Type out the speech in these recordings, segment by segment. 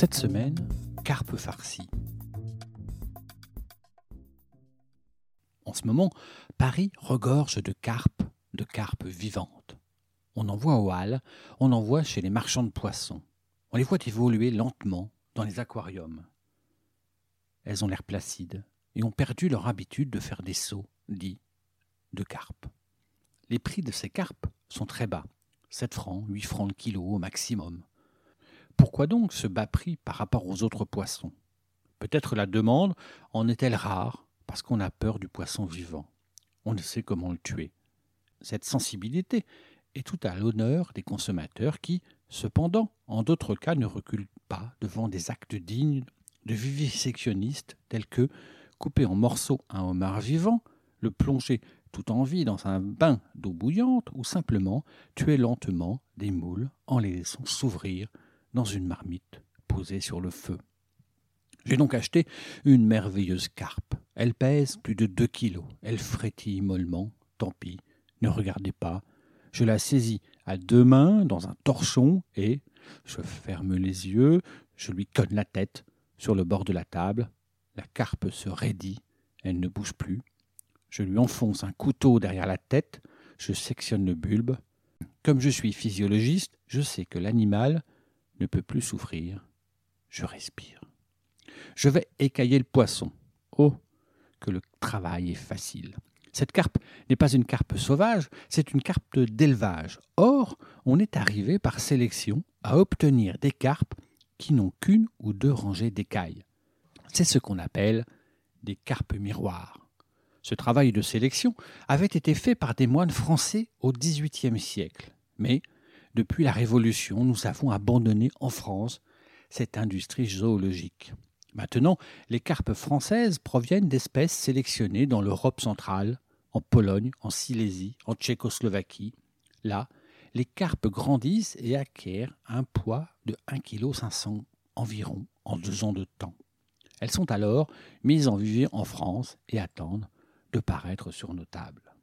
Cette semaine, carpe farci. En ce moment, Paris regorge de carpes, de carpes vivantes. On en voit aux halles, on en voit chez les marchands de poissons. On les voit évoluer lentement dans les aquariums. Elles ont l'air placides et ont perdu leur habitude de faire des sauts, dits, de carpes. Les prix de ces carpes sont très bas, 7 francs, 8 francs le kilo au maximum. Pourquoi donc ce bas prix par rapport aux autres poissons? Peut-être la demande en est-elle rare parce qu'on a peur du poisson vivant. On ne sait comment le tuer. Cette sensibilité est tout à l'honneur des consommateurs qui, cependant, en d'autres cas ne reculent pas devant des actes dignes de vivisectionnistes tels que couper en morceaux un homard vivant, le plonger tout en vie dans un bain d'eau bouillante ou simplement tuer lentement des moules en les laissant s'ouvrir dans une marmite posée sur le feu. J'ai donc acheté une merveilleuse carpe. Elle pèse plus de deux kilos. Elle frétille mollement. Tant pis, ne regardez pas. Je la saisis à deux mains dans un torchon et je ferme les yeux, je lui conne la tête sur le bord de la table. La carpe se raidit, elle ne bouge plus. Je lui enfonce un couteau derrière la tête, je sectionne le bulbe. Comme je suis physiologiste, je sais que l'animal ne peut plus souffrir. Je respire. Je vais écailler le poisson. Oh, que le travail est facile. Cette carpe n'est pas une carpe sauvage, c'est une carpe d'élevage. Or, on est arrivé par sélection à obtenir des carpes qui n'ont qu'une ou deux rangées d'écailles. C'est ce qu'on appelle des carpes miroirs. Ce travail de sélection avait été fait par des moines français au XVIIIe siècle. Mais, depuis la Révolution, nous avons abandonné en France cette industrie zoologique. Maintenant, les carpes françaises proviennent d'espèces sélectionnées dans l'Europe centrale, en Pologne, en Silésie, en Tchécoslovaquie. Là, les carpes grandissent et acquièrent un poids de 1,5 kg environ en deux ans de temps. Elles sont alors mises en vue en France et attendent de paraître sur nos tables.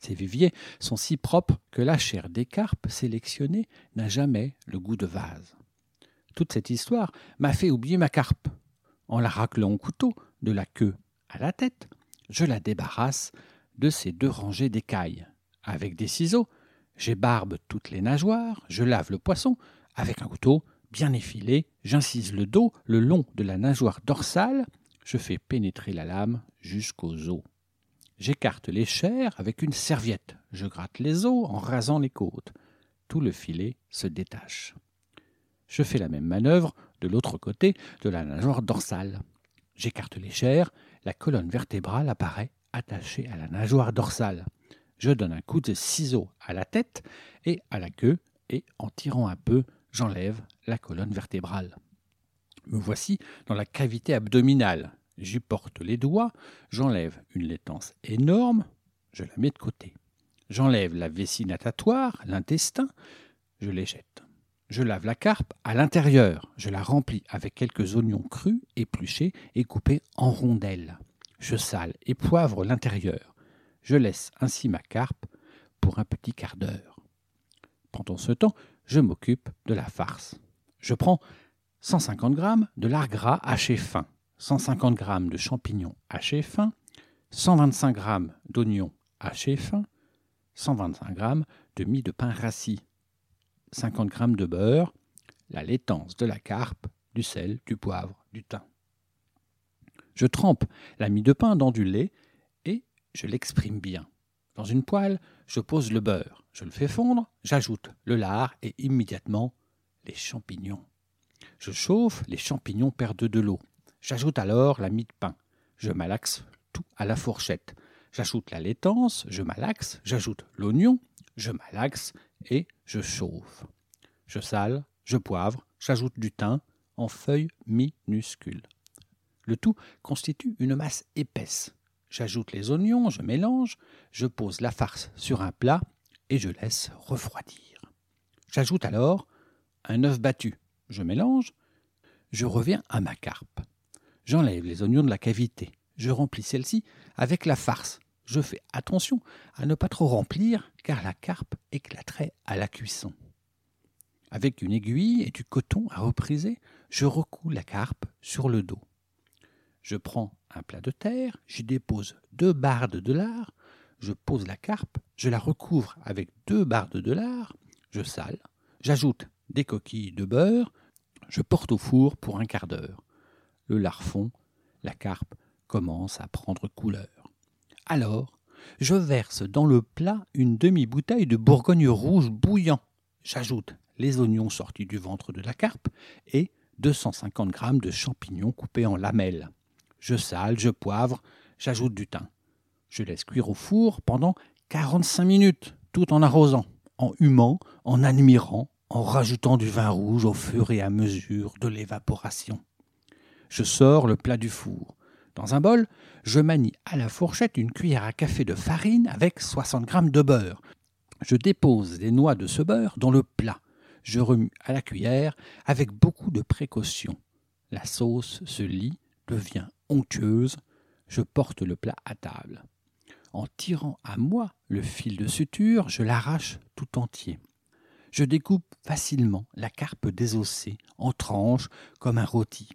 Ces viviers sont si propres que la chair des carpes sélectionnées n'a jamais le goût de vase. Toute cette histoire m'a fait oublier ma carpe. En la raclant au couteau, de la queue à la tête, je la débarrasse de ces deux rangées d'écailles. Avec des ciseaux, j'ébarbe toutes les nageoires, je lave le poisson, avec un couteau bien effilé, j'incise le dos le long de la nageoire dorsale, je fais pénétrer la lame jusqu'aux os. J'écarte les chairs avec une serviette, je gratte les os en rasant les côtes. Tout le filet se détache. Je fais la même manœuvre de l'autre côté de la nageoire dorsale. J'écarte les chairs, la colonne vertébrale apparaît attachée à la nageoire dorsale. Je donne un coup de ciseau à la tête et à la queue, et en tirant un peu, j'enlève la colonne vertébrale. Me voici dans la cavité abdominale. J'y porte les doigts, j'enlève une laitance énorme, je la mets de côté. J'enlève la vessie natatoire, l'intestin, je les jette. Je lave la carpe à l'intérieur. Je la remplis avec quelques oignons crus, épluchés et coupés en rondelles. Je sale et poivre l'intérieur. Je laisse ainsi ma carpe pour un petit quart d'heure. Pendant ce temps, je m'occupe de la farce. Je prends 150 g de lard gras haché fin, 150 g de champignons hachés fins, 125 g d'oignons hachés fins, 125 g de mie de pain rassis, 50 g de beurre, la laitance de la carpe, du sel, du poivre, du thym. Je trempe la mie de pain dans du lait et je l'exprime bien. Dans une poêle, je pose le beurre, je le fais fondre, j'ajoute le lard et immédiatement les champignons. Je chauffe, les champignons perdent de l'eau. J'ajoute alors la mie de pain. Je malaxe tout à la fourchette. J'ajoute la laitance, je malaxe, j'ajoute l'oignon, je malaxe et je chauffe. Je sale, je poivre, j'ajoute du thym en feuilles minuscules. Le tout constitue une masse épaisse. J'ajoute les oignons, je mélange, je pose la farce sur un plat et je laisse refroidir. J'ajoute alors un œuf battu, je mélange, je reviens à ma carpe. J'enlève les oignons de la cavité, je remplis celle-ci avec la farce. Je fais attention à ne pas trop remplir car la carpe éclaterait à la cuisson. Avec une aiguille et du coton à repriser, je recouds la carpe sur le dos. Je prends un plat de terre, j'y dépose deux barres de lard, je pose la carpe, je la recouvre avec deux barres de lard, je sale, j'ajoute des coquilles de beurre, je porte au four pour un quart d'heure. Le la carpe commence à prendre couleur. Alors, je verse dans le plat une demi-bouteille de Bourgogne rouge bouillant. J'ajoute les oignons sortis du ventre de la carpe et 250 g de champignons coupés en lamelles. Je sale, je poivre, j'ajoute du thym. Je laisse cuire au four pendant 45 minutes, tout en arrosant, en humant, en admirant, en rajoutant du vin rouge au fur et à mesure de l'évaporation. Je sors le plat du four. Dans un bol, je manie à la fourchette une cuillère à café de farine avec 60 g de beurre. Je dépose des noix de ce beurre dans le plat je remue à la cuillère avec beaucoup de précaution. La sauce se lie, devient onctueuse, je porte le plat à table. En tirant à moi le fil de suture, je l'arrache tout entier. Je découpe facilement la carpe désossée en tranches comme un rôti.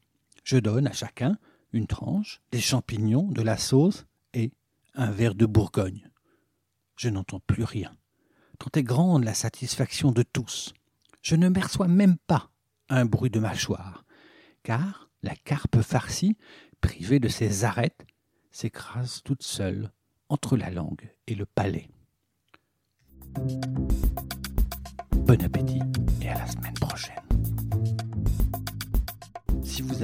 Je donne à chacun une tranche, des champignons, de la sauce et un verre de Bourgogne. Je n'entends plus rien. Tant est grande la satisfaction de tous je ne perçois même pas un bruit de mâchoire, car la carpe farcie, privée de ses arêtes, s'écrase toute seule entre la langue et le palais. Bon appétit et à la semaine prochaine.